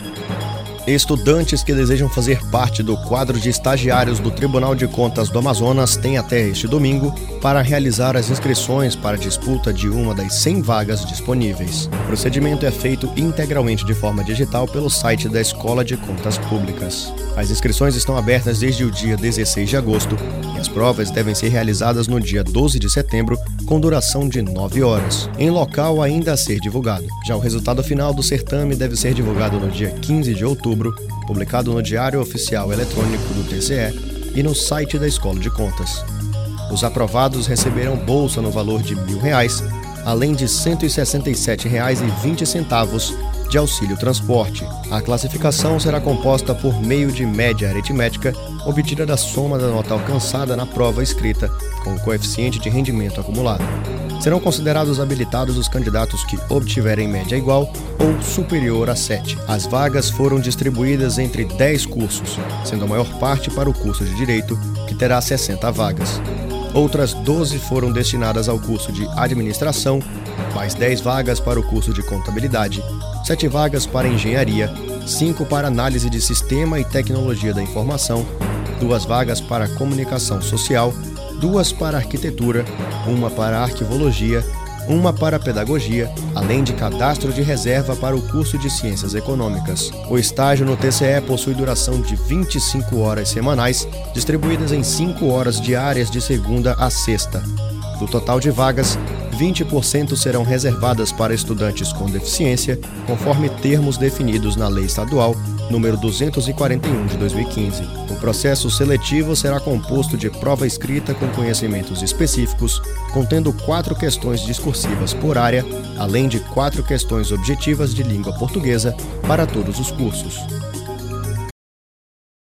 Thank you. Estudantes que desejam fazer parte do quadro de estagiários do Tribunal de Contas do Amazonas têm até este domingo para realizar as inscrições para disputa de uma das 100 vagas disponíveis. O procedimento é feito integralmente de forma digital pelo site da Escola de Contas Públicas. As inscrições estão abertas desde o dia 16 de agosto e as provas devem ser realizadas no dia 12 de setembro, com duração de 9 horas, em local ainda a ser divulgado. Já o resultado final do certame deve ser divulgado no dia 15 de outubro outubro, publicado no Diário Oficial Eletrônico do TCE e no site da Escola de Contas. Os aprovados receberão bolsa no valor de mil reais, além de R$ 167,20 de auxílio transporte. A classificação será composta por meio de média aritmética obtida da soma da nota alcançada na prova escrita, com o coeficiente de rendimento acumulado. Serão considerados habilitados os candidatos que obtiverem média igual ou superior a 7. As vagas foram distribuídas entre 10 cursos, sendo a maior parte para o curso de Direito, que terá 60 vagas. Outras 12 foram destinadas ao curso de Administração, mais 10 vagas para o curso de Contabilidade, 7 vagas para Engenharia, 5 para Análise de Sistema e Tecnologia da Informação, 2 vagas para Comunicação Social duas para arquitetura, uma para arquivologia, uma para pedagogia, além de cadastro de reserva para o curso de Ciências Econômicas. O estágio no TCE possui duração de 25 horas semanais, distribuídas em 5 horas diárias de segunda a sexta. Do total de vagas, 20% serão reservadas para estudantes com deficiência, conforme termos definidos na Lei Estadual número 241 de 2015. O processo seletivo será composto de prova escrita com conhecimentos específicos, contendo quatro questões discursivas por área, além de quatro questões objetivas de língua portuguesa para todos os cursos.